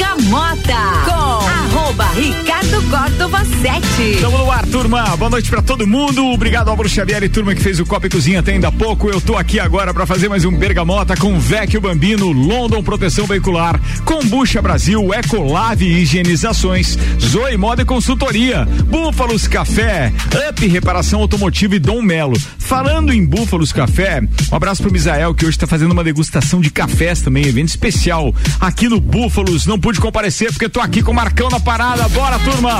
Bergamota com arroba Ricardo Córdova 7. Estamos no ar, turma. Boa noite pra todo mundo. Obrigado, Álvaro Xavier e turma que fez o Copa e Cozinha até ainda há pouco. Eu tô aqui agora pra fazer mais um Bergamota com Vecchio Bambino, London Proteção Veicular, Combucha Brasil, Ecolave Higienizações, Zoe Moda e Consultoria, Búfalos Café, Up Reparação Automotiva e Dom Melo. Falando em Búfalos Café, um abraço pro Misael que hoje tá fazendo uma degustação de cafés também, evento especial aqui no Búfalos. Não pude comparecer porque tô aqui com o Marcão na parada. Bora, turma!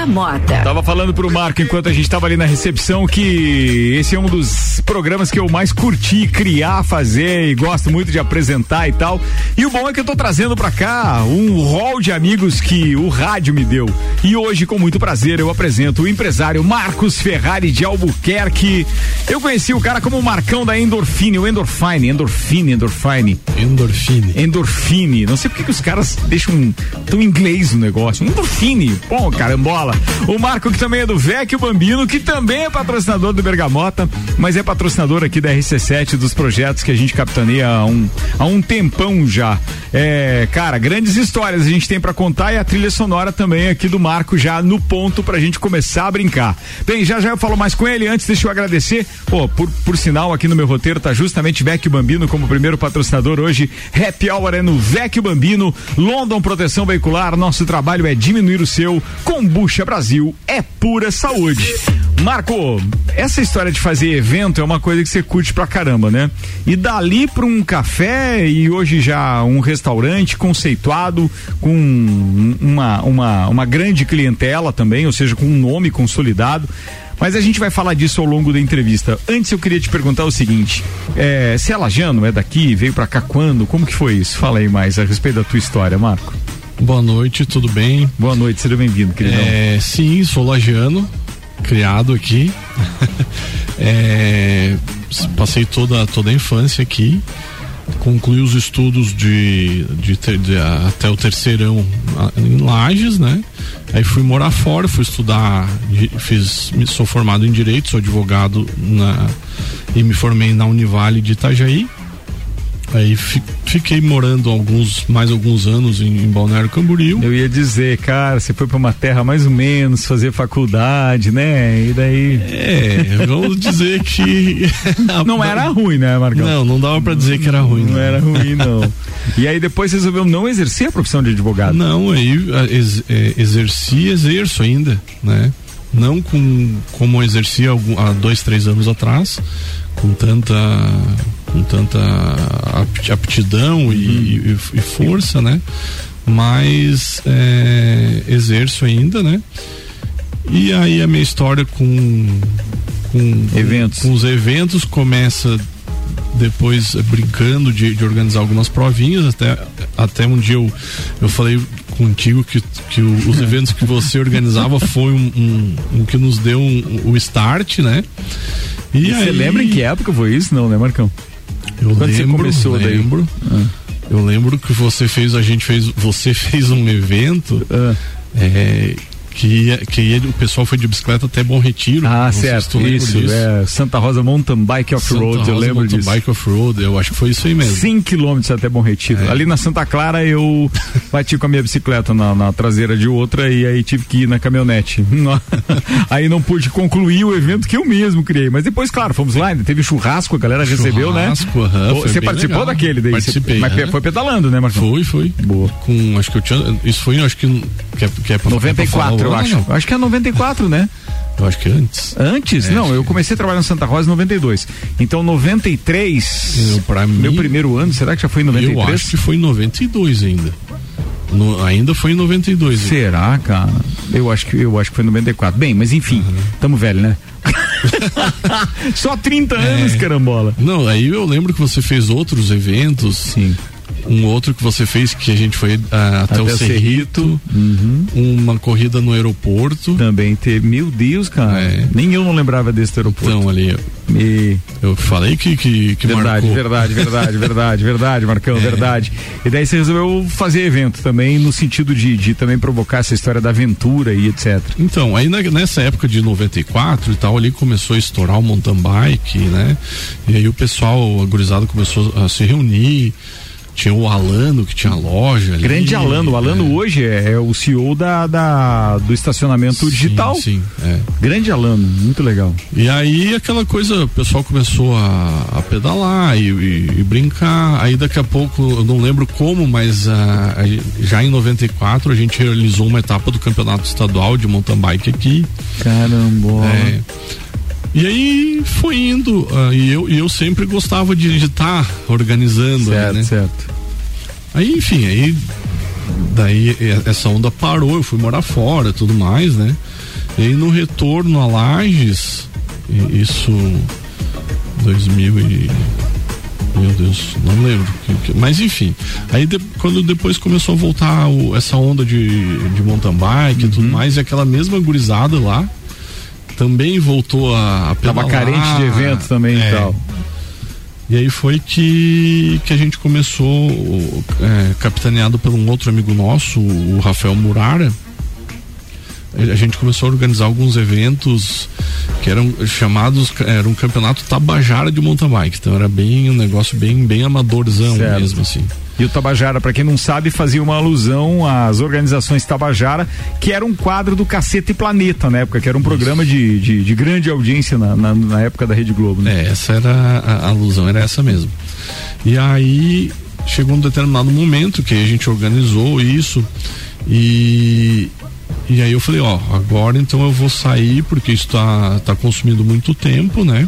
Bergamota. Tava falando pro Marco enquanto a gente tava ali na recepção que esse é um dos programas que eu mais curti criar, fazer e gosto muito de apresentar e tal. E o bom é que eu tô trazendo pra cá um rol de amigos que o rádio me deu. E hoje, com muito prazer, eu apresento o empresário Marcos Ferrari de Albuquerque. Eu conheci o cara como o Marcão da Endorfine, o Endorfine, Endorfine, Endorfine. Endorfine. Endorfine. Não sei porque que os caras deixam tão inglês no negócio. Endorfine. Pô, carambola. O Marco, que também é do Vecchio Bambino, que também é patrocinador do Bergamota, mas é patrocinador aqui da RC7 dos projetos que a gente capitaneia há um, há um tempão já. É, cara, grandes histórias a gente tem para contar e a trilha sonora também aqui do Marco já no ponto pra gente começar a brincar. Bem, já já eu falo mais com ele. Antes, deixa eu agradecer. Pô, por, por sinal, aqui no meu roteiro tá justamente Vecchio Bambino como primeiro patrocinador hoje. Happy Hour é no Vecchio Bambino, London Proteção Veicular. Nosso trabalho é diminuir o seu. Combucha Brasil é pura saúde. Marco, essa história de fazer evento é uma coisa que você curte pra caramba, né? E dali pra um café e hoje já um restaurante conceituado com uma, uma, uma grande clientela também, ou seja, com um nome consolidado. Mas a gente vai falar disso ao longo da entrevista. Antes eu queria te perguntar o seguinte: é, se é lajano, é daqui, veio pra cá quando? Como que foi isso? Fala aí mais a respeito da tua história, Marco. Boa noite, tudo bem? Boa noite, seja bem-vindo, queridão. É, sim, sou lagiano, criado aqui. é, passei toda, toda a infância aqui. Concluí os estudos de, de, ter, de, até o terceirão em Lages, né? Aí fui morar fora, fui estudar, fiz, sou formado em direito, sou advogado na, e me formei na Univale de Itajaí. Aí fi, fiquei morando alguns, mais alguns anos em, em, Balneário Camboriú. Eu ia dizer, cara, você foi para uma terra mais ou menos fazer faculdade, né? E daí. É, vamos dizer que. não era ruim, né, Marcão? Não, não dava para dizer que era ruim. Não, não, era ruim, não. e aí depois resolveu não exercer a profissão de advogado? Não, aí ex, é, exerci, exerço ainda, né? Não com, como exercia há dois, três anos atrás, com tanta com tanta aptidão uhum. e, e, força, né? Mas é, exerço ainda, né? E aí a minha história com, com eventos, com os eventos começa depois brincando de, de, organizar algumas provinhas até até um dia eu, eu falei contigo que, que o, os eventos que você organizava foi um, um, um que nos deu um, o start, né? E, e aí... Você lembra em que época foi isso? Não, né, Marcão? Eu Quando lembro, você começou lembro. daí? Ah. Eu lembro que você fez, a gente fez, você fez um evento ah. é, que, que o pessoal foi de bicicleta até Bom Retiro. Ah, certo, isso, é Santa Rosa Mountain Bike Off-Road, eu lembro Mountain disso. Bike Off-Road, eu acho que foi isso aí mesmo. 100 quilômetros até Bom Retiro. É. Ali na Santa Clara eu bati com a minha bicicleta na, na, traseira de outra e aí tive que ir na caminhonete. aí não pude concluir o evento que eu mesmo criei, mas depois, claro, fomos lá, ainda teve churrasco, a galera churrasco, recebeu, né? Uhum, Você participou legal. daquele daí? Participei. Você, mas foi pedalando, né, Marcos? Foi, foi. Boa. Com, acho que eu tinha, isso foi, acho que, que é, que é pra, 94, é pra eu acho. Acho que é 94, né? Eu acho que antes. Antes? É, não, eu comecei a trabalhar no Santa Rosa em 92. Então, 93. Eu, pra meu mim, primeiro ano, será que já foi em 93? Eu acho que foi em 92 ainda. No, ainda foi em 92. Será, cara? Eu acho que eu acho que foi em 94. Bem, mas enfim, uhum. tamo velho, né? Só 30 é. anos, carambola. Não, aí eu lembro que você fez outros eventos. Sim um outro que você fez que a gente foi uh, até, até, o Cerrito, uhum. uma corrida no aeroporto. Também teve, meu Deus, cara. É. Nem eu não lembrava desse aeroporto. Então, ali, e... eu falei que, que, que verdade, marcou. Verdade, verdade, verdade, verdade, Marcão, é. verdade. E daí você resolveu fazer evento também, no sentido de, de também provocar essa história da aventura e etc. Então, aí na, nessa época de 94 e tal, ali começou a estourar o mountain bike, né? E aí o pessoal, a gurizada começou a se reunir tinha o Alano que tinha loja ali. Grande Alano. O Alano é. hoje é, é, o CEO da, da, do estacionamento sim, digital. Sim, é. Grande Alano, muito legal. E aí aquela coisa, o pessoal começou a, a pedalar e, e, e, brincar. Aí daqui a pouco, eu não lembro como, mas uh, já em 94 a gente realizou uma etapa do campeonato estadual de mountain bike aqui. Caramba. É, e aí foi indo, uh, e, eu, eu sempre gostava de estar organizando. Certo, né? certo. Aí, enfim, aí daí essa onda parou, eu fui morar fora tudo mais, né? E aí no retorno a Lages, isso 2000 e meu Deus, não lembro. Mas enfim, aí de, quando depois começou a voltar o, essa onda de, de mountain bike uhum. e tudo uhum. mais, e aquela mesma gurizada lá, também voltou a, a Tava carente de evento também é. e tal. E aí foi que, que a gente começou, é, capitaneado por um outro amigo nosso, o Rafael Murara. A gente começou a organizar alguns eventos que eram chamados, era um campeonato Tabajara de mountain bike. Então era bem um negócio bem, bem amadorzão certo. mesmo, assim. E o Tabajara, para quem não sabe, fazia uma alusão às organizações Tabajara, que era um quadro do Cacete Planeta na época, que era um programa de, de, de grande audiência na, na, na, época da Rede Globo. Né? É, essa era a, a alusão, era essa mesmo. E aí chegou um determinado momento que a gente organizou isso e e aí eu falei, ó, agora então eu vou sair porque isso tá, tá consumindo muito tempo, né?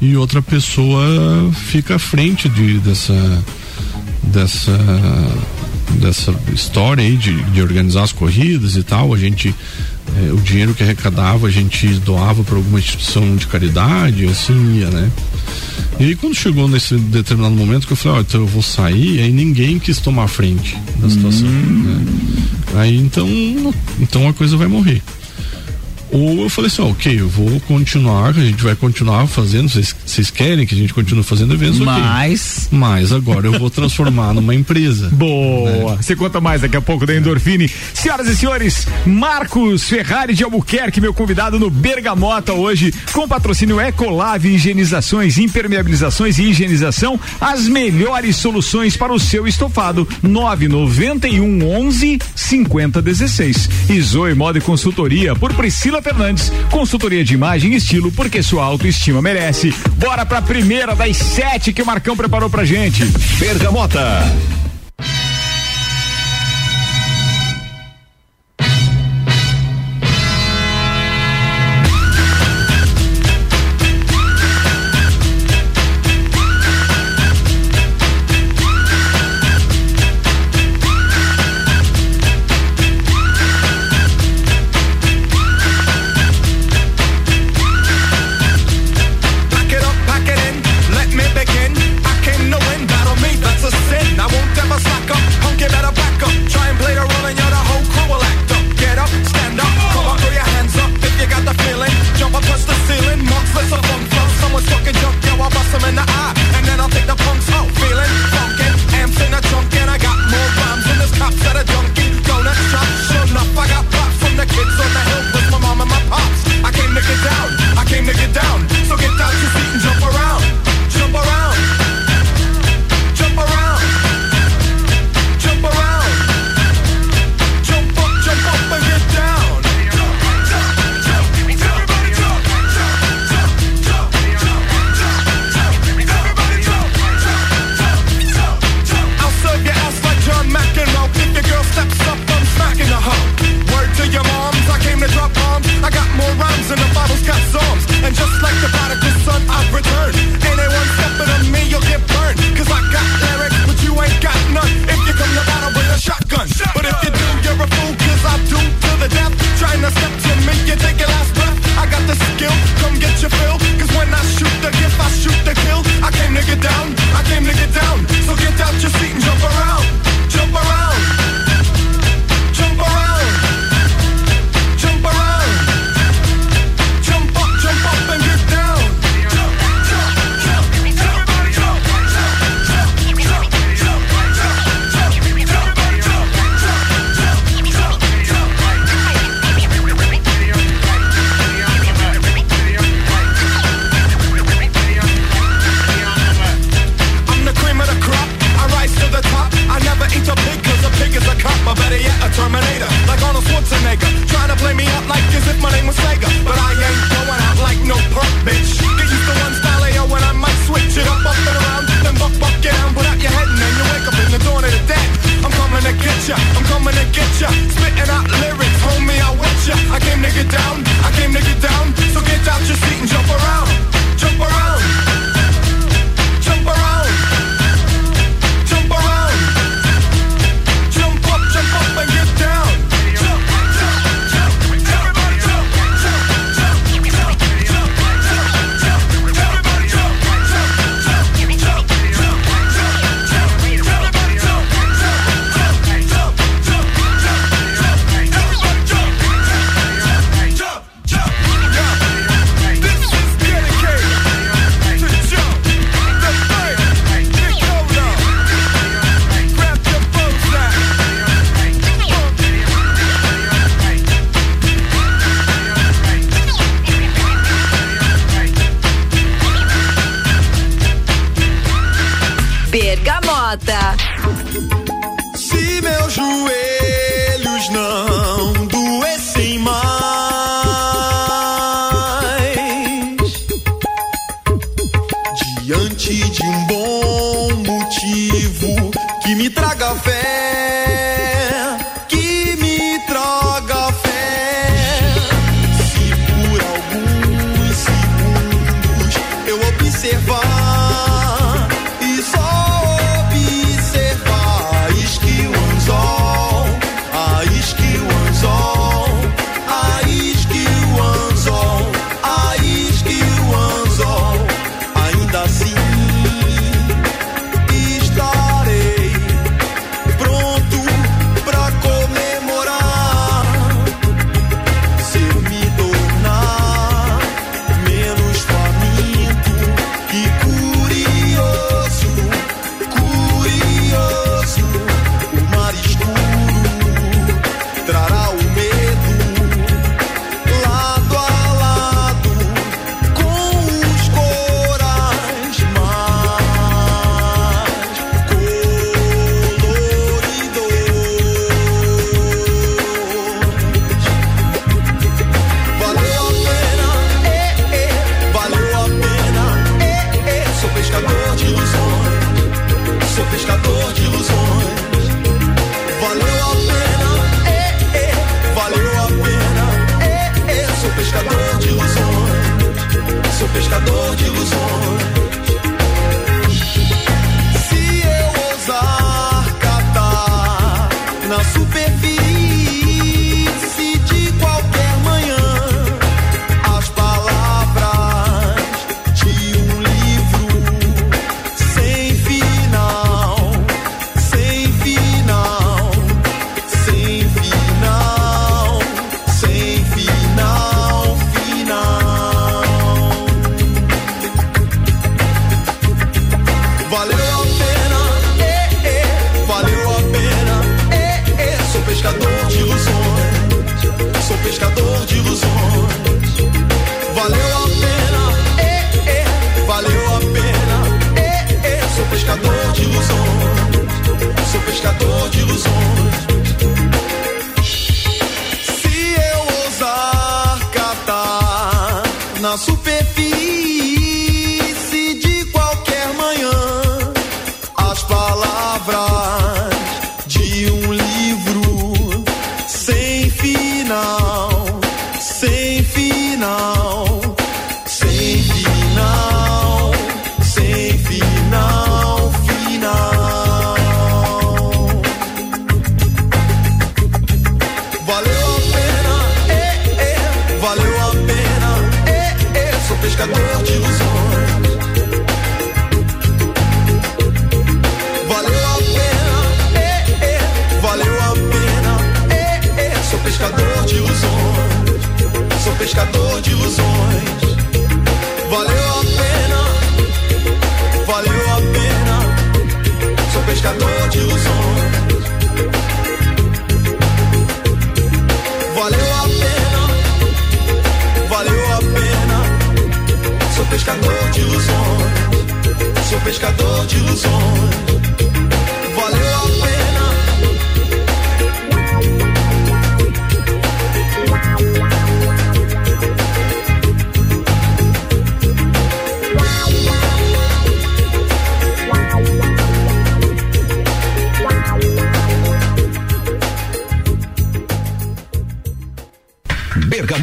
E outra pessoa fica à frente de, dessa, dessa dessa história aí de, de organizar as corridas e tal, a gente é, o dinheiro que arrecadava a gente doava para alguma instituição de caridade, assim ia, né? E aí quando chegou nesse determinado momento que eu falei, ó, oh, então eu vou sair, aí ninguém quis tomar frente da situação. Hum. Né? Aí então, então a coisa vai morrer. Ou eu falei assim, ó, ok, eu vou continuar, a gente vai continuar fazendo, vocês querem que a gente continue fazendo eventos? Mas. Okay. Mas agora eu vou transformar numa empresa. Boa! Né? Você conta mais daqui a pouco da Endorfine. Senhoras e senhores, Marcos Ferrari de Albuquerque, meu convidado no Bergamota hoje, com patrocínio Ecolave Higienizações, Impermeabilizações e Higienização, as melhores soluções para o seu estofado. 991 11 50 16. E Zoe Moda e Consultoria por Priscila Fernandes, consultoria de imagem e estilo, porque sua autoestima merece. Bora pra primeira das sete que o Marcão preparou pra gente. Bergamota. Bergamota.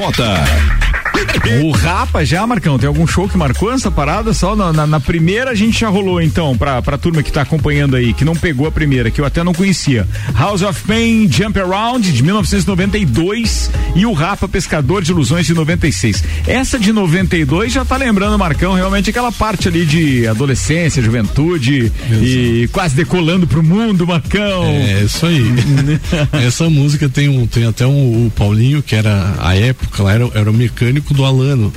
Bergamota. O Rapa já, Marcão, tem algum show que marcou essa parada? Só na, na- na primeira a gente já rolou, então, pra, pra turma que tá acompanhando aí, que não pegou a primeira, que eu até não conhecia. House of Pain, Jump Around, de 1992, e o Rapa Pescador de Ilusões, de 96. Essa de 92 já tá lembrando, Marcão, realmente aquela parte ali de adolescência, juventude, e quase decolando pro mundo, Marcão. É, isso aí. Essa música tem, um, tem até um, o Paulinho, que era, a época, lá era, era o mecânico do Alano.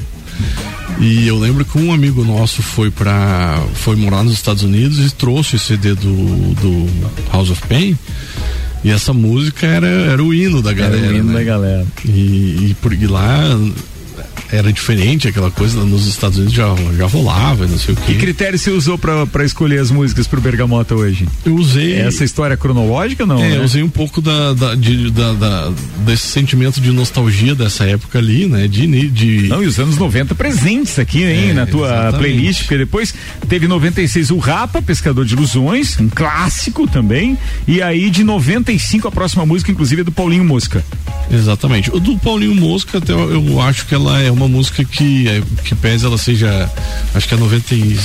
E eu lembro que um amigo nosso foi para foi morar nos Estados Unidos e trouxe o CD do, do House of Pain. E essa música era, era o hino da Era galera. o hino né? da galera. E, e por e lá era diferente, aquela coisa nos Estados Unidos já, já rolava, não sei o quê. Que critério você usou para escolher as músicas pro Bergamota hoje? Eu usei. Essa história cronológica não? É, né? eu usei um pouco da, da, de, da, da, desse sentimento de nostalgia dessa época ali, né? De, de... Não, e os anos 90 presentes aqui, hein, é, na tua exatamente. playlist, porque depois teve 96 o Rapa, Pescador de Ilusões, um clássico também, e aí de 95 a próxima música, inclusive, é do Paulinho Mosca. Exatamente. O do Paulinho Mosca, até eu, eu acho que ela é uma música que, é, que pese ela seja, acho que é 90 e...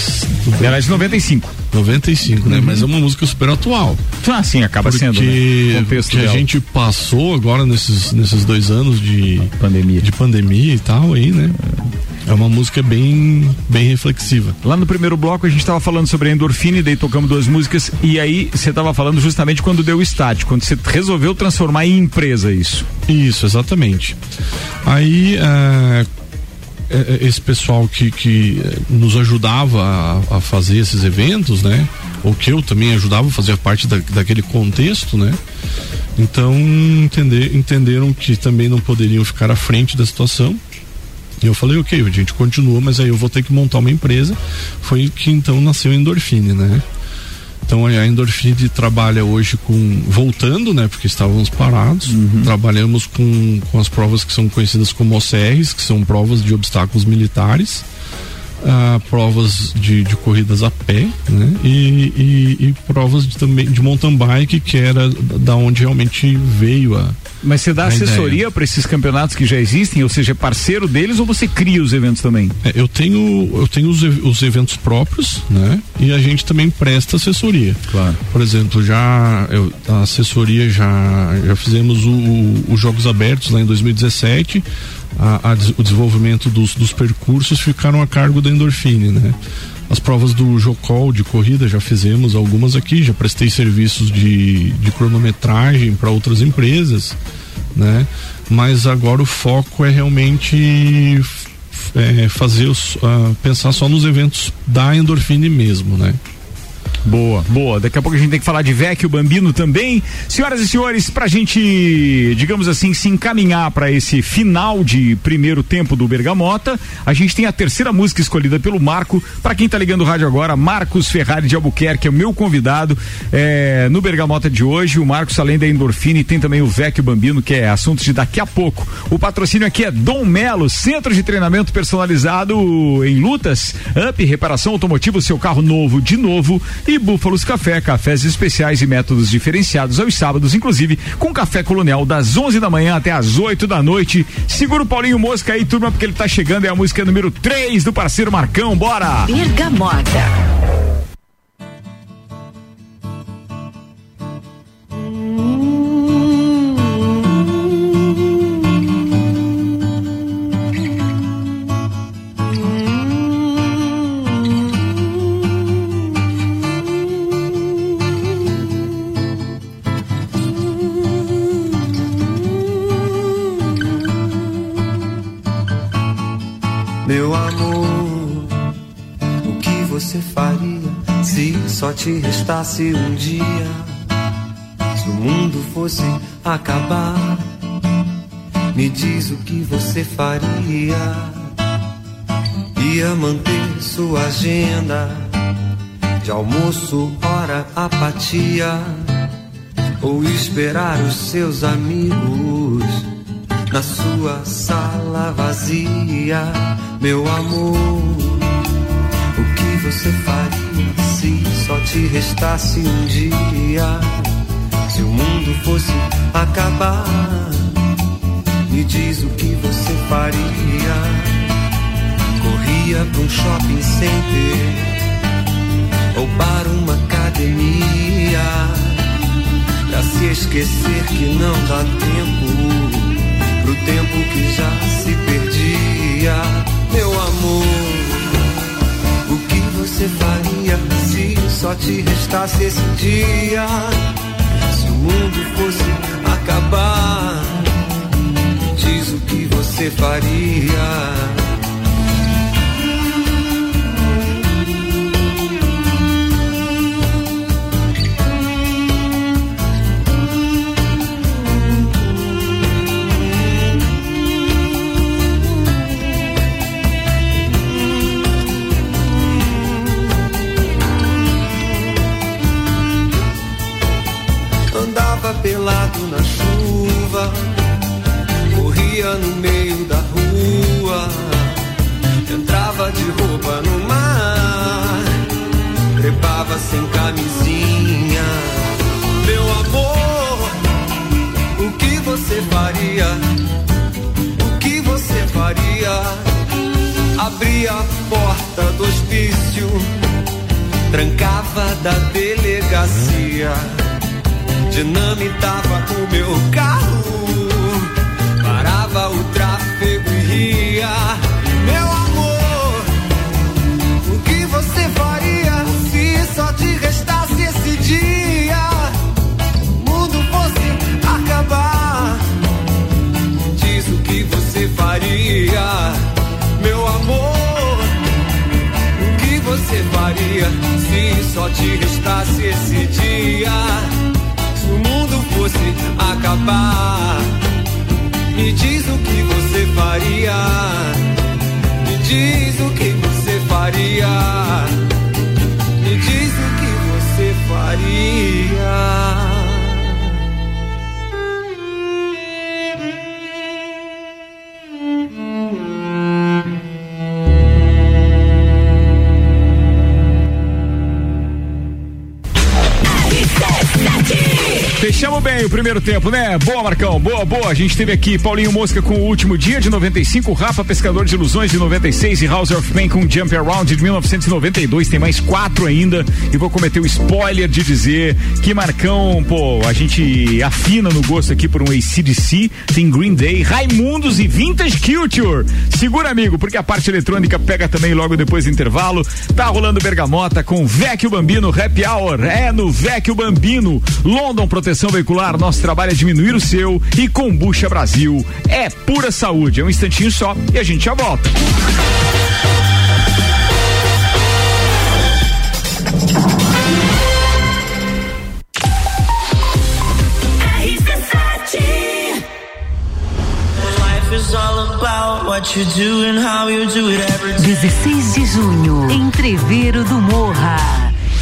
Ela é de 95. 95, né? Uhum. Mas é uma música super atual. Ah, sim, acaba porque, sendo, né? que a gente passou agora nesses, nesses dois anos de pandemia. de pandemia e tal aí, né? É uma música bem, bem reflexiva. Lá no primeiro bloco a gente estava falando sobre a endorfina e daí tocamos duas músicas e aí você estava falando justamente quando deu start, quando você resolveu transformar em empresa isso. Isso, exatamente. Aí uh, esse pessoal que, que nos ajudava a, a, fazer esses eventos, né? Ou que eu também ajudava a fazer parte da, daquele contexto, né? Então entender, entenderam que também não poderiam ficar à frente da situação e eu falei, ok, a gente continua, mas aí eu vou ter que montar uma empresa. Foi que então nasceu a Endorfine, né? Então a Endorfine trabalha hoje com. voltando, né? Porque estávamos parados. Uhum. Trabalhamos com, com as provas que são conhecidas como OCRs, que são provas de obstáculos militares. Uh, provas de, de, corridas a pé, né? E, e, e, provas de, também de mountain bike, que era da onde realmente veio a, mas você dá assessoria para esses campeonatos que já existem, ou seja, é parceiro deles ou você cria os eventos também? É, eu tenho, eu tenho os, os, eventos próprios, né? E a gente também presta assessoria. Claro. Por exemplo, já eu, a assessoria já já fizemos os Jogos Abertos lá em 2017. A, a, o desenvolvimento dos, dos percursos ficaram a cargo da Endorfine, né? As provas do Jocol de corrida já fizemos algumas aqui, já prestei serviços de, de cronometragem para outras empresas, né? Mas agora o foco é realmente é, fazer os, uh, pensar só nos eventos da Endorfine mesmo, né? Boa, boa. Daqui a pouco a gente tem que falar de Vecchio Bambino também. Senhoras e senhores, pra gente, digamos assim, se encaminhar para esse final de primeiro tempo do Bergamota, a gente tem a terceira música escolhida pelo Marco. Para quem tá ligando o rádio agora, Marcos Ferrari de Albuquerque é o meu convidado é, no Bergamota de hoje. O Marcos, além da Endorfina, tem também o Vecchio Bambino, que é assunto de daqui a pouco. O patrocínio aqui é Dom Melo, centro de treinamento personalizado em lutas, up, reparação automotiva, seu carro novo de novo e Búfalos Café, cafés especiais e métodos diferenciados aos sábados, inclusive com café colonial das 11 da manhã até as 8 da noite. Segura o Paulinho Mosca aí, turma, porque ele tá chegando. É a música número 3 do parceiro Marcão. Bora! Bergamota. Te restasse um dia, se o mundo fosse acabar, me diz o que você faria. Ia manter sua agenda de almoço, hora, apatia, ou esperar os seus amigos na sua sala vazia, meu amor. O que você faria se restasse um dia. Se o mundo fosse acabar, me diz o que você faria. Corria pra um shopping center ou para uma academia. Pra se esquecer que não dá tempo pro tempo que já se perdia. Meu amor, você faria se só te restasse esse dia? Se o mundo fosse acabar, diz o que você faria. Abria a porta do hospício, trancava da delegacia, dinamitava o meu carro se só te restasse esse dia? Se o mundo fosse acabar, me diz o que você faria. Me diz o que você faria. Bem o primeiro tempo, né? Boa, Marcão. Boa, boa. A gente teve aqui Paulinho Mosca com o último dia de 95, Rafa Pescador de Ilusões de 96 e House of Pain com Jump Around de 1992. Tem mais quatro ainda. E vou cometer o spoiler de dizer que Marcão, pô, a gente afina no gosto aqui por um ACDC. Tem Green Day, Raimundos e Vintage Culture. Segura, amigo, porque a parte eletrônica pega também logo depois do intervalo. Tá rolando Bergamota com Vecchio Bambino Happy Hour. É no Vecchio Bambino. London Proteção Veicular. Nosso trabalho é diminuir o seu. E Combucha Brasil. É pura saúde. É um instantinho só e a gente já volta. Life is all about what you do and how you do it every day. 16 de junho, Entreveiro do Morra.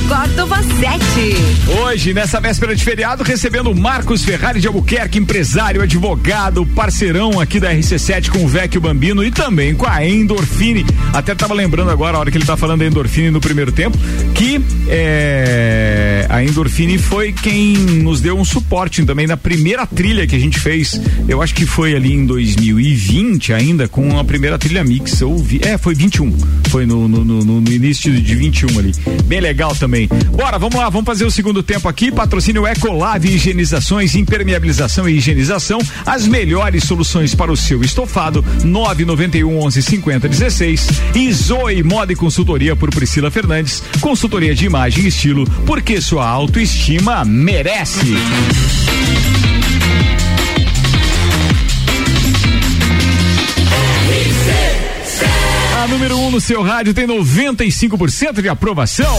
Córdova 7. Hoje, nessa véspera de feriado, recebendo o Marcos Ferrari de Albuquerque, empresário, advogado, parceirão aqui da RC7 com o Vecchio Bambino e também com a Endorfine. Até tava lembrando agora, a hora que ele tá falando da Endorfine no primeiro tempo, que é, a Endorfine foi quem nos deu um suporte também na primeira trilha que a gente fez. Eu acho que foi ali em 2020 ainda, com a primeira trilha mix. Ou vi, é, foi 21. Foi no, no, no, no início de 21 ali. Bem legal também. Bora, vamos lá, vamos fazer o segundo tempo aqui. Patrocínio Ecolave Higienizações, impermeabilização e higienização. As melhores soluções para o seu estofado. 991 11 50 16. E Zoe Moda e Consultoria por Priscila Fernandes. Consultoria de imagem e estilo, porque sua autoestima merece. A número 1 um no seu rádio tem 95% de aprovação.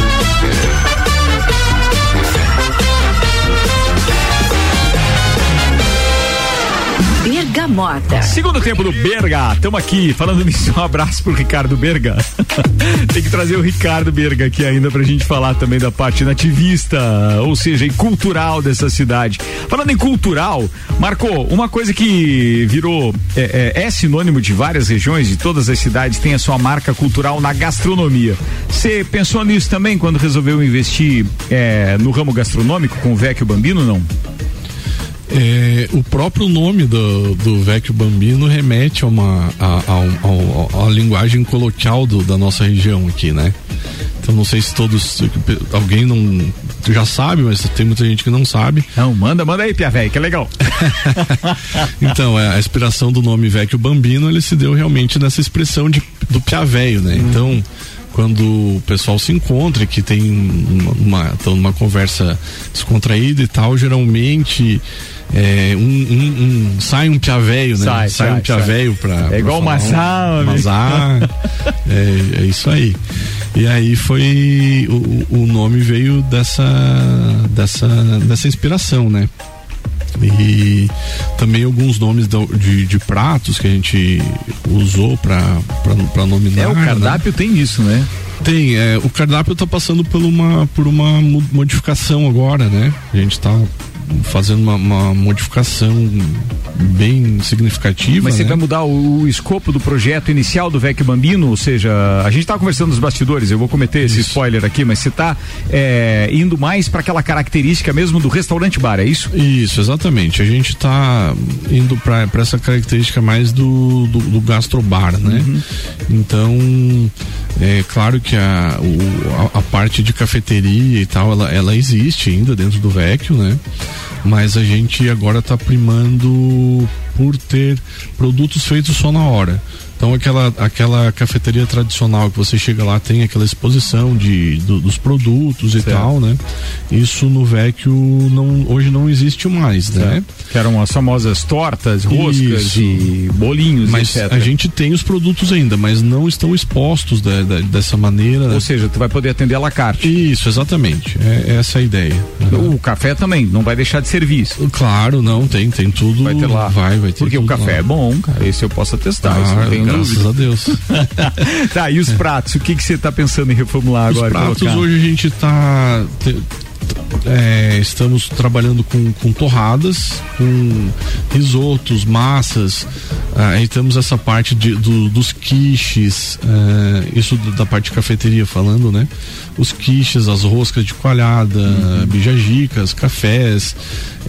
Bergamota. Segundo tempo do Berga, estamos aqui falando nisso. Um abraço pro Ricardo Berga. Tem que trazer o Ricardo Berga aqui ainda pra gente falar também da parte nativista, ou seja, e cultural dessa cidade. Falando em cultural, Marcou, uma coisa que virou é, é, é sinônimo de várias regiões, de todas as cidades, tem a sua marca cultural na gastronomia. Você pensou nisso também quando resolveu investir é, no ramo gastronômico com o Vecchio Bambino, não? É, o próprio nome do, do Vecchio Bambino remete a uma a, a, a, a linguagem coloquial do, da nossa região aqui, né? Então não sei se todos alguém não já sabe, mas tem muita gente que não sabe. Não, manda, manda aí, Pia Véio, que é legal. então, é, a inspiração do nome Vecchio Bambino, ele se deu realmente nessa expressão de, do Pia Véio, né? Hum. Então, quando o pessoal se encontra, que tem uma, uma, uma conversa descontraída e tal, geralmente é, um, um, um, sai um pia velho, né? Sai, sai, sai um pia velho pra. É igual o Mazá, um, é, é isso aí. E aí foi. O, o nome veio dessa, dessa, dessa inspiração, né? E também alguns nomes de, de, pratos que a gente usou para nominar. É, o cardápio né? tem isso, né? Tem, é, o cardápio está passando por uma, por uma modificação agora, né? A gente está fazendo uma, uma, modificação bem significativa. Mas você né? vai mudar o, o, escopo do projeto inicial do VEC Bambino? Ou seja, a gente estava conversando nos bastidores, eu vou cometer esse spoiler aqui, mas você está é, indo mais para aquela característica mesmo do restaurante bar, é isso? Isso, exatamente. A gente está indo para essa característica mais do, do, do gastrobar, né? Uhum. Então, é claro que a, o, a, a, parte de cafeteria e tal, ela, ela existe ainda dentro do Vecchio, né? Mas a gente agora está primando por ter produtos feitos só na hora. Então aquela, aquela cafeteria tradicional que você chega lá tem aquela exposição de, do, dos produtos certo. e tal, né? Isso no Vecchio não, hoje não existe mais, né? certo. né? Que eram as famosas tortas, roscas Isso. e bolinhos, mas etc. A gente tem os produtos ainda, mas não estão expostos da, da, dessa maneira. Ou seja, tu vai poder atender a la carte. Isso, exatamente. É, é essa a ideia. Uhum. O café também, não vai deixar de serviço. Claro, não, tem, tem tudo. Vai ter lá. Vai, vai Porque o café lá. é bom, cara. Esse eu posso atestar. Ah, isso não tem graças dúvida. a Deus. tá, e os pratos? O que que você está pensando em reformular os agora? pratos colocar? hoje a gente está é, estamos trabalhando com, com torradas, com risotos, massas. Ah, aí temos essa parte de, do, dos quiches, é, isso da parte de cafeteria falando, né? Os quiches, as roscas de coalhada, uhum. bijajicas, cafés.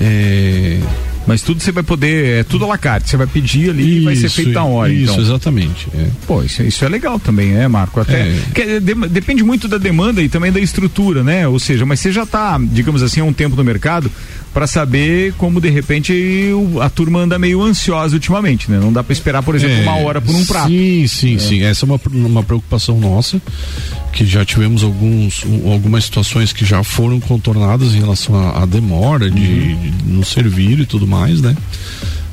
É, Mas tudo você vai poder, é tudo à la carte, você vai pedir ali e vai ser feito na hora. Isso, então. exatamente. É. Pô, isso, isso é legal também, né, Marco? Até É. que, de- depende muito da demanda e também da estrutura, né? Ou seja, mas você já tá, digamos assim, há um tempo no mercado para saber como de repente a turma anda meio ansiosa ultimamente, né? Não dá para esperar, por exemplo, É, uma hora por um prato. Sim, sim, sim. Essa é uma, uma preocupação nossa, que já tivemos alguns, um- algumas situações que já foram contornadas em relação à, demora de, Uhum. de nos servir e tudo mais, né?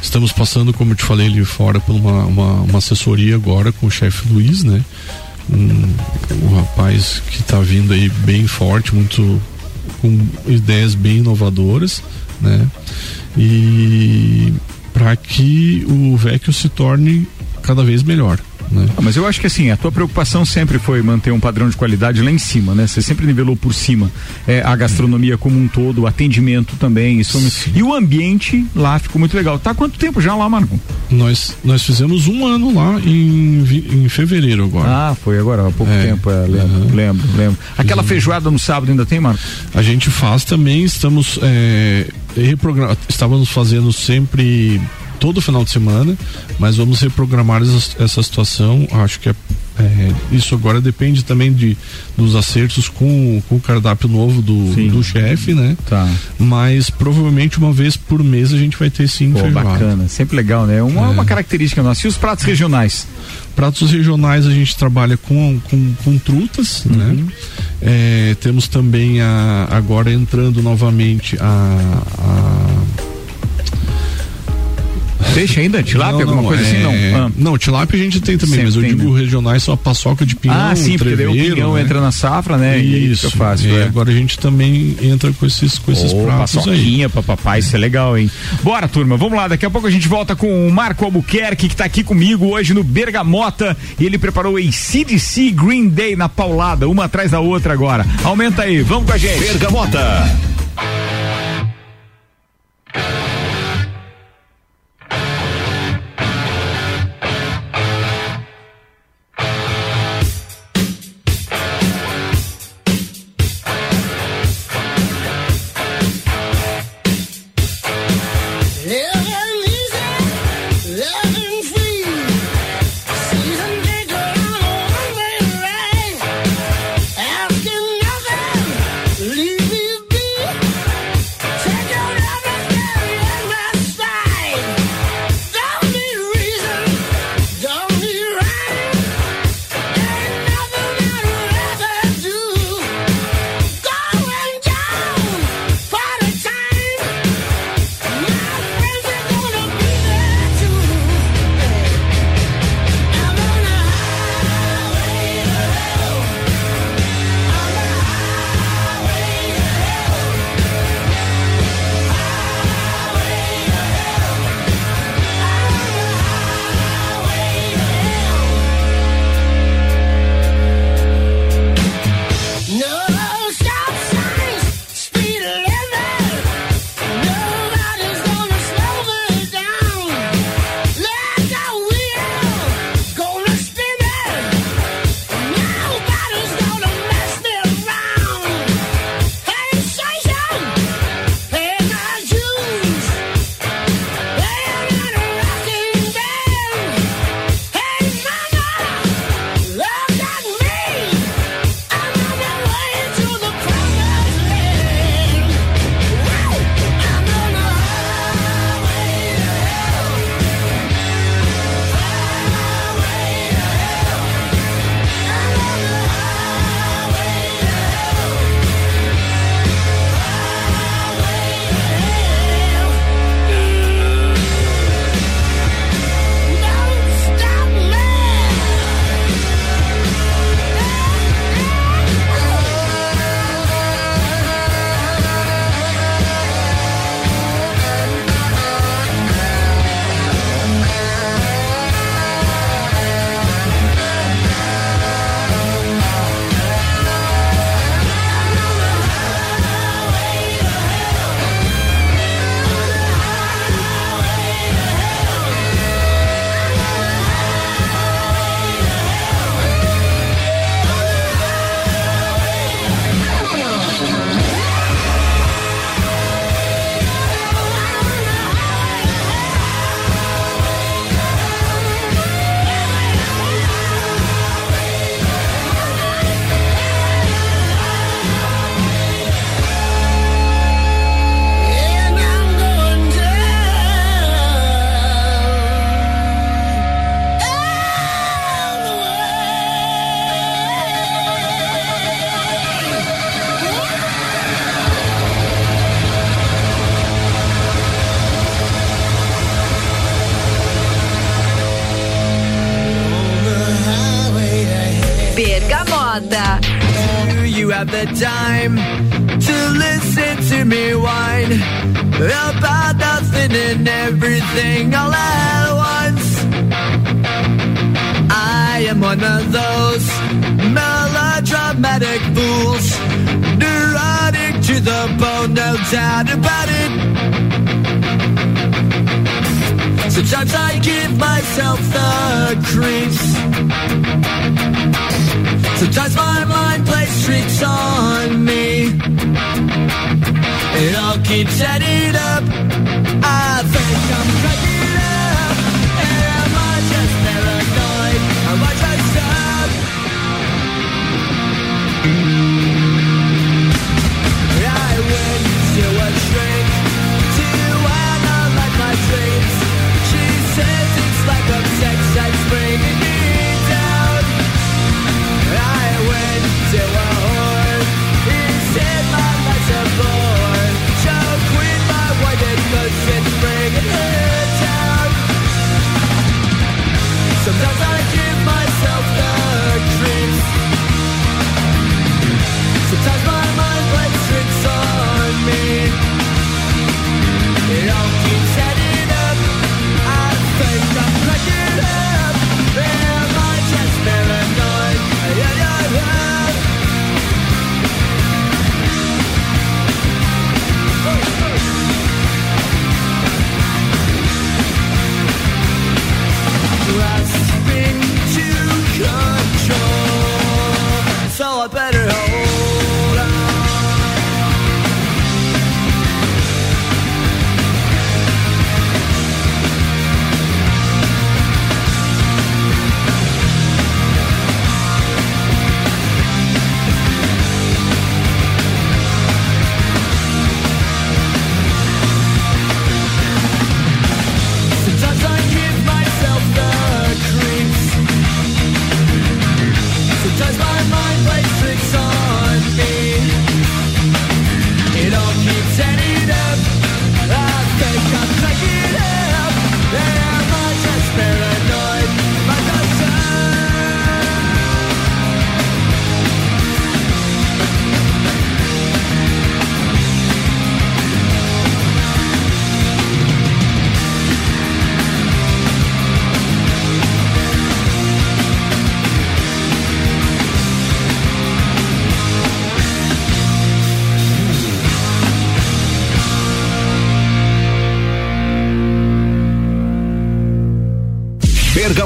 Estamos passando, como eu te falei ali fora, por uma, uma, uma assessoria agora com o chefe Luiz, né? Um, um rapaz que está vindo aí bem forte, muito com ideias bem inovadoras, né? E para que o Vecchio se torne cada vez melhor, né? Ah, Mas eu acho que assim, a tua preocupação sempre foi manter um padrão de qualidade lá em cima, né? Você sempre nivelou por cima é, a gastronomia como um todo, o atendimento também. Isso, e o ambiente lá ficou muito legal. Tá há quanto tempo já lá, Marco? Nós, nós fizemos um ano lá em, em fevereiro agora. Ah, foi agora, há pouco É. tempo, é, lembro, lembro, lembro. Aquela feijoada no sábado ainda tem, Marco? A gente faz também, estamos é, estávamos fazendo sempre todo final de semana, mas vamos reprogramar essa, essa situação. Acho que é, é, isso agora depende também de dos acertos com, com o cardápio novo do, do chefe, né? Tá. Mas provavelmente uma vez por mês a gente vai ter sim Pô, feijoada. bacana, sempre legal, né? Uma, uma característica nossa. E os pratos regionais? Pratos regionais a gente trabalha com, com, com trutas, Uhum. né? É, temos também a, agora entrando novamente a. a Peixe ainda? Tilápia? Não, alguma não, coisa assim? Não. é- Ah. Não, tilápia a gente tem também, Sempre mas eu tem, digo né? regionais são a paçoca de pinhão, ah, sim, porque daí o pinhão né? entra na safra, né? E aí Isso, fica fácil. e é. agora a gente também entra com esses, com esses Ô, pratos aí. paçoquinha pra papai, isso é legal, hein? Bora, turma, vamos lá. Daqui a pouco a gente volta com o Marco Albuquerque, que tá aqui comigo hoje no Bergamota. E ele preparou a CDC Green Day na paulada, uma atrás da outra agora. Aumenta aí, vamos com a gente. Bergamota.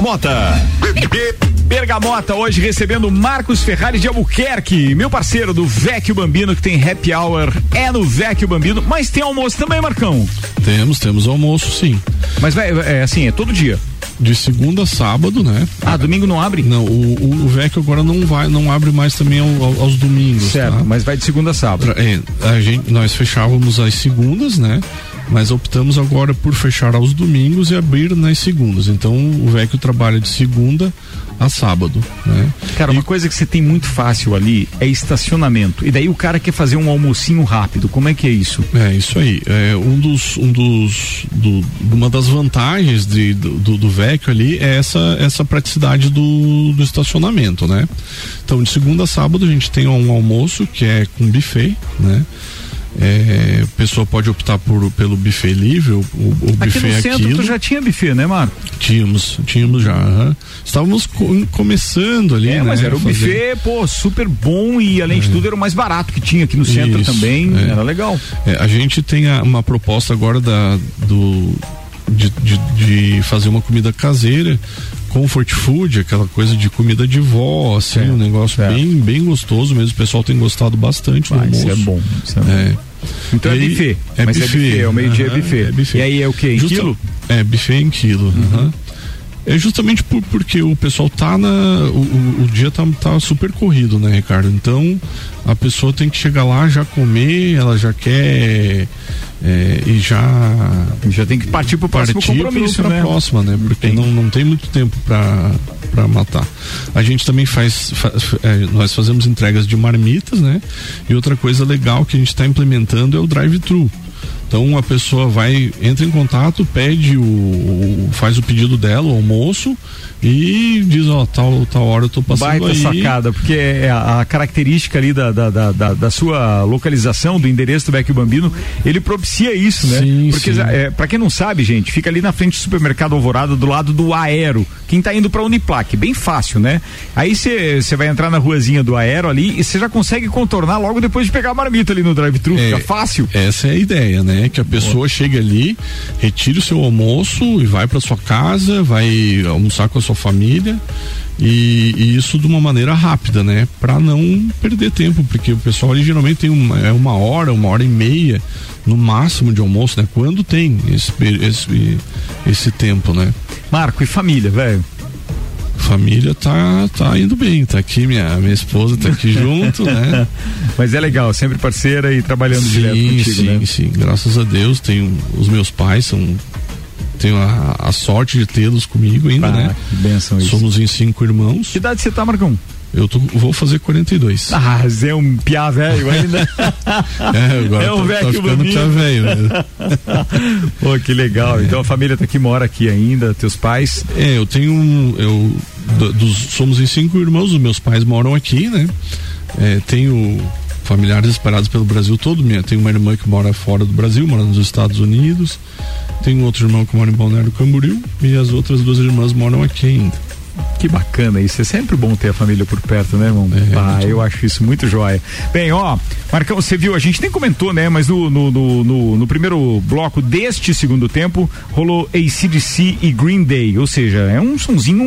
Bergamota. Bergamota hoje recebendo Marcos Ferrari de Albuquerque, meu parceiro do Vecchio Bambino, que tem happy hour, é no Vecchio Bambino, mas tem almoço também, Marcão. Temos, temos almoço sim. Mas vai, é assim, é todo dia. De segunda a sábado, né? Ah, domingo não abre? Não, o, o, o Vecchio agora não vai, não abre mais também ao- ao- aos domingos. Certo, tá? mas vai de segunda a sábado. É, a gente, nós fechávamos às segundas, né? Mas optamos agora por fechar aos domingos e abrir nas segundas. Então o Vecchio trabalha de segunda a sábado, né? Cara, uma coisa que você tem muito fácil ali é estacionamento. E daí o cara quer fazer um almocinho rápido. Como é que é isso? É isso aí. É, um dos, um dos, do- uma das vantagens de, do, do, ali é essa, essa praticidade do, do estacionamento, né? Então de segunda a sábado a gente tem um almoço que é com buffet, né? É, a pessoa pode optar por, pelo buffet livre, o, o, o Aqui buffet no centro aquilo. tu já tinha buffet, né, Marco? Tínhamos, tínhamos já. aham. Estávamos co- começando ali, É, né? mas era o fazer- buffet, pô, super bom e além de tudo era o mais barato que tinha aqui no centro Isso, também. é. Era legal. É, a gente tem a- uma proposta agora da, do, de, de, de fazer uma comida caseira, comfort food, aquela coisa de comida de vó, assim, um negócio bem, bem gostoso mesmo. O pessoal tem gostado bastante do Ah, isso almoço. é bom, isso é bom. É. Então é E aí- buffet, É mas é buffet. buffet, ao meio-dia é Aham, buffet. E aí é o quê, em Justa- quilo? É, buffet em quilo. aham. É justamente por- porque o pessoal tá na. O, o- o dia tá, tá super corrido, né, Ricardo? Então a pessoa tem que chegar lá, já comer, ela já quer. é, e já. Já tem que partir pro próximo partir compromisso, pra né? próxima, né? Porque não, não tem muito tempo pra matar. A gente também faz. fa- é, nós fazemos entregas de marmitas, né? E outra coisa legal que a gente está implementando é o drive-thru. Então a pessoa vai, entra em contato, pede o, o faz o pedido dela, o almoço, e diz, ó, tal, tal hora eu tô passando Baita aí. sacada, porque é a, a característica ali da, da, da, da- da sua localização, do endereço do Vecchio Bambino, ele propicia isso, né? Sim, porque, sim. é, pra quem não sabe, gente, fica ali na frente do supermercado Alvorada, do lado do Aero. Quem tá indo pra Uniplac, bem fácil, né? Aí você vai entrar na ruazinha do Aero ali e você já consegue contornar logo depois de pegar a marmita ali no drive-thru, É, fica fácil. Essa é a ideia, né? Que a pessoa chegue ali, retire o seu almoço e vai para sua casa, vai almoçar com a sua família. E, e isso de uma maneira rápida, né? Para não perder tempo, porque o pessoal ali geralmente tem uma, é uma hora, uma hora e meia no máximo de almoço, né? Quando tem esse, esse, esse tempo, né? Marco, e família, velho? Família tá, tá indo bem, tá aqui, minha, minha esposa tá aqui junto, né? Mas é legal, sempre parceira e trabalhando direto sim, contigo, sim, né? sim. Graças a Deus, tenho os meus pais são tenho a, a sorte de tê-los comigo ainda, Ah, né? que bênção isso. Somos em cinco irmãos. Que idade você tá, Marcão? Eu tô, vou fazer 42. Ah, Zé é um piá velho ainda. É, agora é um tá- velho tá ficando piá velho, né? Pô, que legal. Então a família tá aqui, mora aqui ainda, teus pais. É, eu tenho um. Eu, do- dos, somos em cinco irmãos, os meus pais moram aqui, né? É, tenho familiares espalhados pelo Brasil todo. Minha, tenho uma irmã que mora fora do Brasil, mora nos Estados Unidos. Tenho outro irmão que mora em Balneário Camboriú e as outras duas irmãs moram aqui ainda. Que bacana isso. É sempre bom ter a família por perto, né, irmão? É, ah, eu acho isso muito jóia. Bem, ó, Marcão, você viu, a gente nem comentou, né? Mas no, no, no, no- no primeiro bloco deste segundo tempo rolou ACDC e Green Day. Ou seja, é um sonzinho.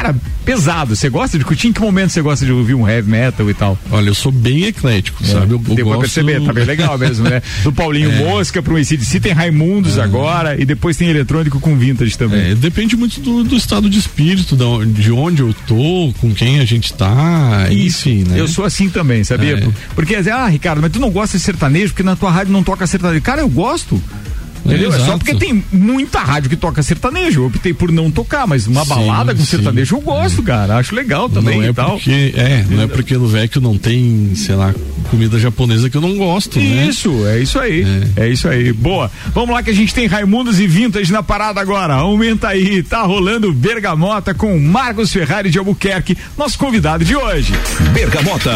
Cara, pesado. Você gosta de curtir? Em que momento você gosta de ouvir um heavy metal e tal? Olha, eu sou bem eclético, sabe? Eu, eu Deu gosto... perceber, tá bem legal mesmo, né? Do Paulinho É. Mosca pro ACDC, tem Raimundos agora e depois tem eletrônico com vintage também. É, depende muito do, do estado de espírito, de onde eu tô, com quem a gente tá, enfim, né? Eu sou assim também, sabia? É. Por- Porque, ah, Ricardo, mas tu não gosta de sertanejo porque na tua rádio não toca sertanejo. Cara, eu gosto. Entendeu? É, só exato. porque tem muita rádio que toca sertanejo. Eu optei por não tocar, mas uma Sim, balada com sim. sertanejo eu gosto, cara. Acho legal também não é e tal. porque é, não é porque no Vecchio não tem, sei lá, comida japonesa que eu não gosto, né? Isso, é isso aí. É. isso aí. Boa. Vamos lá que a gente tem Raimundos e Vintage na parada agora. Aumenta aí. Tá rolando Bergamota com Marcos Ferrari de Albuquerque, nosso convidado de hoje. Bergamota.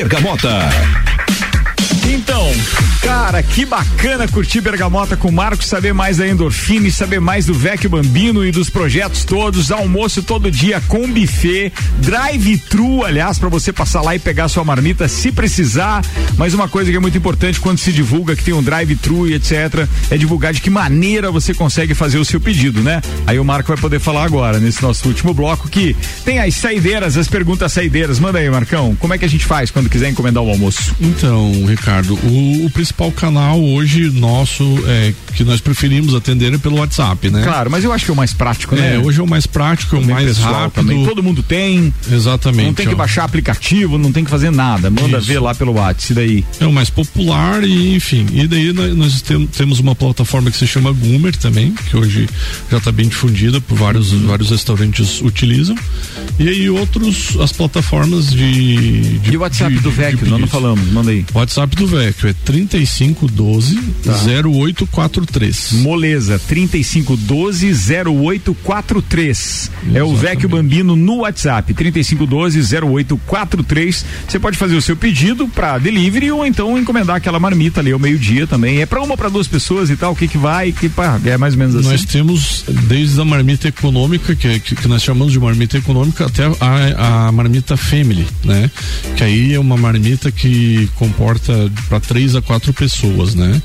Bergamota. Então, cara, que bacana curtir Bergamota com o Marcos, saber mais da endorfina e saber mais do Vecchio Bambino e dos projetos todos, almoço todo dia com buffet, drive-thru, aliás, para você passar lá e pegar sua marmita se precisar. Mas uma coisa que é muito importante quando se divulga que tem um drive-thru e etc, é divulgar de que maneira você consegue fazer o seu pedido, né? Aí o Marco vai poder falar agora, nesse nosso último bloco, que tem as saideiras, as perguntas saideiras. Manda aí, Marcão, como é que a gente faz quando quiser encomendar o almoço? Então, Ricardo, o, o principal canal hoje nosso é que nós preferimos atender é pelo WhatsApp, né? Claro, mas eu acho que é o mais prático, né? É, hoje é o mais prático, é o mais rápido. também. Todo mundo tem. Exatamente. Não tem que ó. baixar aplicativo, não tem que fazer nada. Manda Isso. ver lá pelo WhatsApp. daí. É o mais popular e enfim. E daí nós, tem- temos uma plataforma que se chama Goomer também, que hoje já está bem difundida por vários, Uhum. vários restaurantes utilizam. E aí outros, as plataformas de. de E o WhatsApp de- do nós não pedidos. falamos, manda aí. WhatsApp do Vecchio é 3512 Tá. 0843. Moleza, 3512-0843. É o. Vecchio Bambino no WhatsApp, 3512-0843. Você pode fazer o seu pedido para delivery ou então encomendar aquela marmita ali ao meio-dia também. É para uma, para duas pessoas e tal, o que que vai, que pá, é mais ou menos assim. Nós temos desde a marmita econômica, que, é- que, que nós chamamos de marmita econômica, até a, a marmita family, né? Que aí é uma marmita que comporta para três a quatro pessoas, né?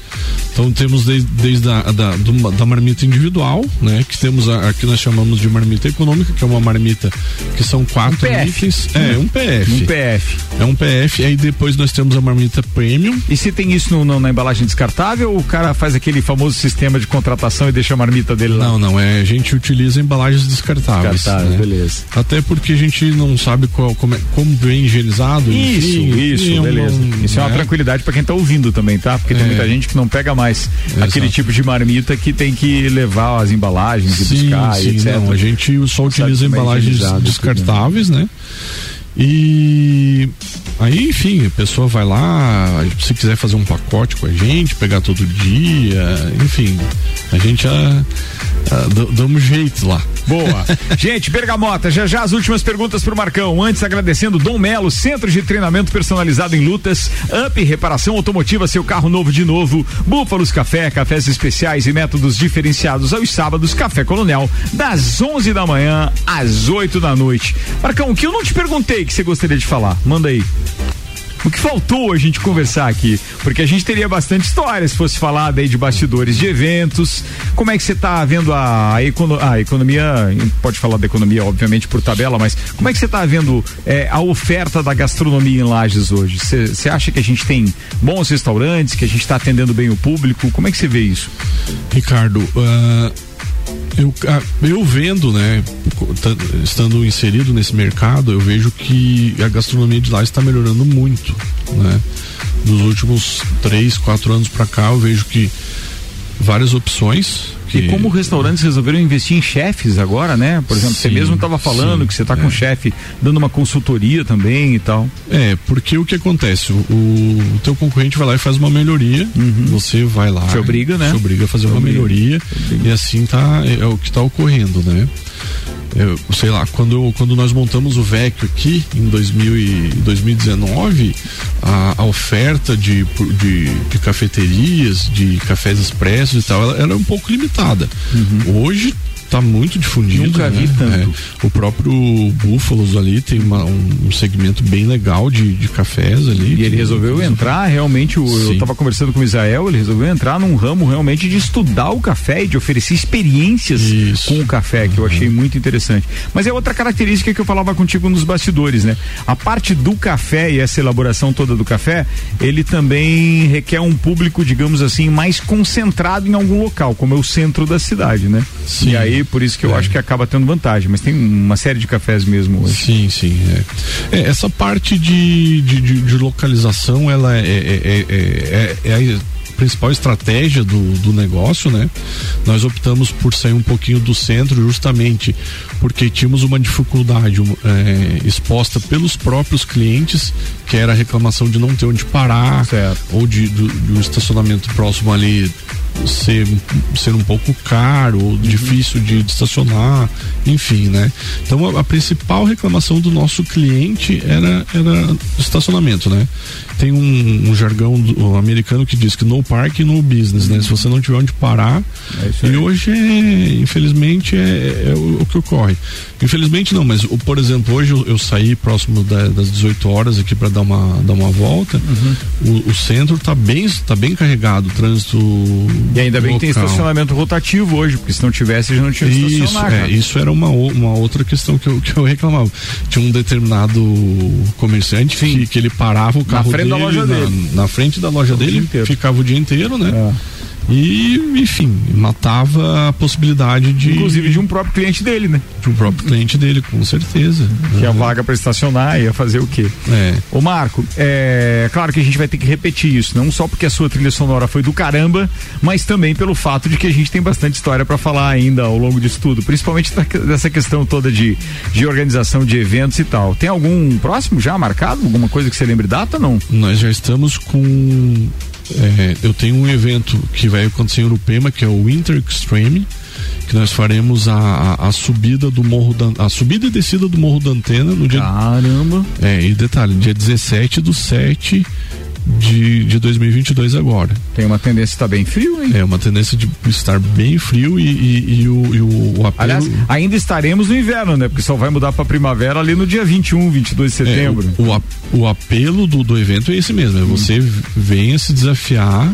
Então temos desde, desde a da, do- da marmita individual, né? Que temos a, a que nós chamamos de marmita econômica, que é uma marmita que são quatro PF. itens. É, um PF. Um PF. É um PF, aí depois nós temos a marmita premium. E se tem isso no- no- na embalagem descartável, ou o cara faz aquele famoso sistema de contratação e deixa a marmita dele lá? Não, não, é, a gente utiliza embalagens descartáveis. Descartável, né? beleza. Até porque a gente não sabe qual, como, é, como vem higienizado. Isso, enfim, isso, é um- beleza. Isso é uma né? tranquilidade pra quem tá ouvindo também, tá? Porque tem É. muita gente que não pega mais aquele tipo de marmita que tem que levar as embalagens e Sim, buscar sim, etc. não, a gente só utiliza é embalagens descartáveis, né? E aí, enfim, a pessoa vai lá, se quiser fazer um pacote com a gente, pegar todo dia, enfim, a gente ah, ah, dá- damos jeito lá. Boa. Gente, Bergamota, já já as últimas perguntas pro Marcão. Antes, agradecendo Dom Melo, Centro de Treinamento Personalizado em Lutas, Up Reparação Automotiva, seu carro novo de novo, Búfalos Café, cafés especiais e métodos diferenciados aos sábados, Café Coronel, das 11 da manhã às 8 da noite. Marcão, o que eu não te perguntei que você gostaria de falar? Manda aí. O que faltou a gente conversar aqui? Porque a gente teria bastante história se fosse falar daí de bastidores de eventos. Como é que você está vendo a, econo- a economia? Pode falar da economia, obviamente, por tabela, mas como é que você está vendo eh, a oferta da gastronomia em Lages hoje? Você acha que a gente tem bons restaurantes, que a gente está atendendo bem o público? Como é que você vê isso? Ricardo, ah, eu, ah, eu vendo, né, estando inserido nesse mercado, eu vejo que a gastronomia de lá está melhorando muito, né? Nos últimos três, quatro anos para cá, eu vejo que várias opções. Que, E como restaurantes resolveram investir em chefes agora, né? Por exemplo, você Sim, mesmo estava falando sim, que você está com um chefe dando uma consultoria também e tal. É, porque o que acontece? O, o teu concorrente vai lá e faz uma melhoria, você vai lá. Se obriga, né? Se obriga a fazer uma obriga. melhoria e assim tá, é, é o que tá ocorrendo, né? Eu, sei lá, quando, quando nós montamos o VEC aqui em 2000 e 2019, a, a oferta de, de, de cafeterias, de cafés expressos e tal, ela era um pouco limitada. Hoje tá muito difundido. Uhum. Nunca vi né? tanto. É. O próprio Búfalos ali tem uma- um, segmento bem legal de, de cafés ali. E ele resolveu entrar realmente, o- eu estava conversando com o Israel, ele resolveu entrar num ramo realmente de estudar o café e de oferecer experiências com o café, que eu achei muito interessante. Mas é outra característica que eu falava contigo nos bastidores, né? A parte do café e essa elaboração toda do café, ele também requer um público, digamos assim, mais concentrado em algum local, como é o centro da cidade, né? Sim. E aí, por isso que eu É. acho que acaba tendo vantagem, mas tem uma série de cafés mesmo hoje. Sim, sim. É. É, essa parte de, de, de- de localização, ela é, é, é- é- é a principal estratégia do, do negócio, né? Nós optamos por sair um pouquinho do centro justamente porque tínhamos uma dificuldade é, exposta pelos próprios clientes, que era a reclamação de não ter onde parar, ou de, do, do estacionamento próximo ali ser, ser um pouco caro difícil de, de estacionar, enfim, né? Então a, a principal reclamação do nosso cliente era, era estacionamento, né? Tem um, um jargão do- americano que diz que no parking, no business, né? Se você não tiver onde parar, e hoje é, infelizmente, é, é o, o que ocorre. Infelizmente não, mas o- por exemplo, hoje eu, eu saí próximo da- das 18 horas aqui para dar uma, dar uma volta. Uhum. O, o centro tá bem, tá bem carregado, o trânsito. E ainda bem que tem local. estacionamento rotativo hoje, porque se não tivesse já não tinha Isso, é, isso era uma, uma outra questão que eu, que eu reclamava. Tinha um determinado comerciante que, que ele parava o carro frente da dele, loja na, dele. na frente da loja O dele, ficava o dia inteiro, né? É. E, enfim, matava a possibilidade de. Inclusive de um próprio cliente dele, né? De um próprio cliente dele, com certeza. Que a vaga para estacionar ia fazer o quê? É. Ô Marco, é claro que a gente vai ter que repetir isso, não só porque a sua trilha sonora foi do caramba, mas também pelo fato de que a gente tem bastante história para falar ainda ao longo disso tudo, principalmente dessa questão toda de, de organização de eventos e tal. Tem algum próximo já marcado? Alguma coisa que você lembre data não? Nós já estamos com. é, eu tenho um evento que vai acontecer em Urupema, que é o Winter Extreme, que nós faremos a, a, a subida do morro da, a subida e descida do morro da antena no dia. Caramba! É, e detalhe, dia 17 do 7 de, de 2022 agora. Tem uma tendência de estar bem frio, hein? É, uma tendência de estar bem frio e, e, e o, e o, o apelo. Aliás, ainda estaremos no inverno, né? Porque só vai mudar para primavera ali no dia 21, 22 de setembro. É, o, o apelo do, do evento é esse mesmo, é você venha se desafiar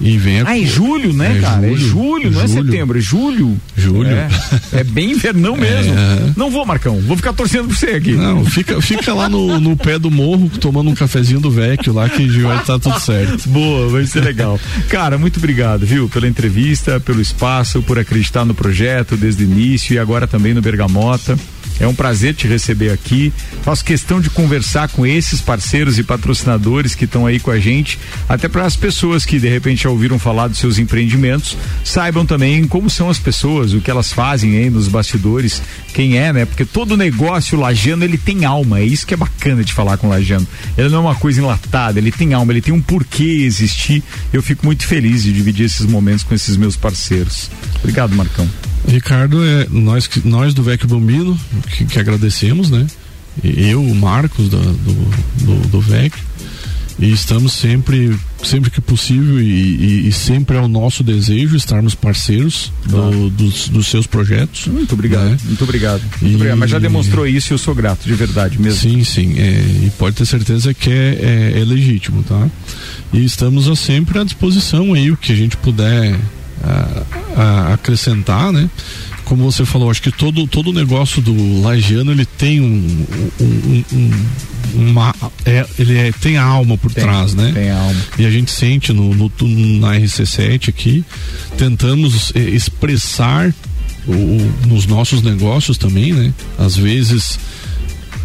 E vem Ah, é julho, né, É cara? é julho, julho, não é setembro, é julho. Julho. É, é bem invernão mesmo. É. Não vou, Marcão, vou ficar torcendo por você aqui. Não, fica, fica lá no, no pé do morro tomando um cafezinho do Vecchio lá que vai estar tudo certo. Boa, vai ser legal. Cara, muito obrigado, viu, pela entrevista, pelo espaço, por acreditar no projeto desde o início e agora também no Bergamota. É um prazer te receber aqui. Faço questão de conversar com esses parceiros e patrocinadores que estão aí com a gente, até para as pessoas que de repente já ouviram falar dos seus empreendimentos, saibam também como são as pessoas, o que elas fazem aí nos bastidores, quem é, né? Porque todo negócio lajano ele tem alma, é isso que é bacana de falar com o lajano. Ele não é uma coisa enlatada, ele tem alma, ele tem um porquê existir. Eu fico muito feliz de dividir esses momentos com esses meus parceiros. Obrigado, Marcão. Ricardo, é nós, nós do Vecchio Bambino que, que agradecemos, né? Eu, o Marcos da- do, do, do Vecchio. E estamos sempre, sempre que possível, e, e- e sempre é o nosso desejo estarmos parceiros do- dos, dos seus projetos. Muito obrigado, né? muito obrigado. Muito E- obrigado. Mas já demonstrou isso e eu sou grato, de verdade mesmo. Sim, sim. é, e pode ter certeza que é, é- é legítimo, tá? E estamos sempre à disposição aí, o que a gente puder ah, ah, acrescentar, né? Como você falou, acho que todo todo o negócio do lagiano ele tem um, um- um- um- uma é, ele é, tem a alma por Tem, trás, né? Tem alma. E a gente sente no, no- na RC7 aqui, tentamos eh, expressar o- nos nossos negócios também, né? Às vezes,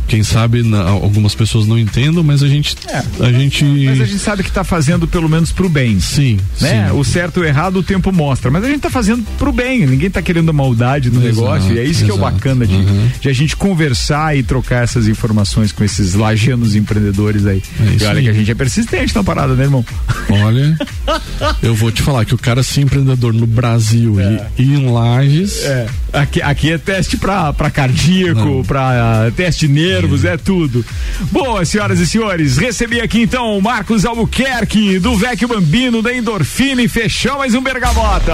quem sabe na- algumas pessoas não entendam, mas a gente. A gente. Mas a gente sabe que tá fazendo pelo menos pro bem. Sim. Né? sim. O certo e o errado o tempo mostra, mas a gente tá fazendo pro bem, ninguém tá querendo maldade no Exato, negócio, e é isso que é o exato. bacana de, Uhum. de a gente conversar e trocar essas informações com esses lajanos empreendedores aí. É isso e olha aí. que a gente é persistente na parada, né, irmão? Olha, eu vou te falar que o cara ser empreendedor no Brasil e, e em Lages. É. Aqui, aqui é teste pra, pra cardíaco, ah, teste de nervos, é tudo. Boa, senhoras e senhores, recebi aqui então o Marcos Albuquerque, do Vecchio Bambino, da Endorfina e fechou mais um Bergamota.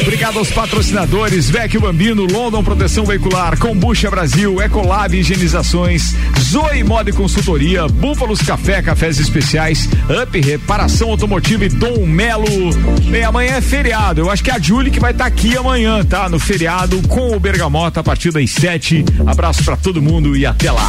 Obrigado aos patrocinadores, Vecchio Bambino, London Proteção Veicular, Combucha Brasil, Ecolab Higienizações, Zoe Moda e Consultoria, Búfalos Café, Cafés Especiais, Up Reparação Automotiva e Dom Melo. Bem, amanhã é feriado, eu acho que é a Julie que vai estar aqui amanhã, tá? No feriado com o Bergamota a partir das sete. Abraço pra todo mundo e até lá.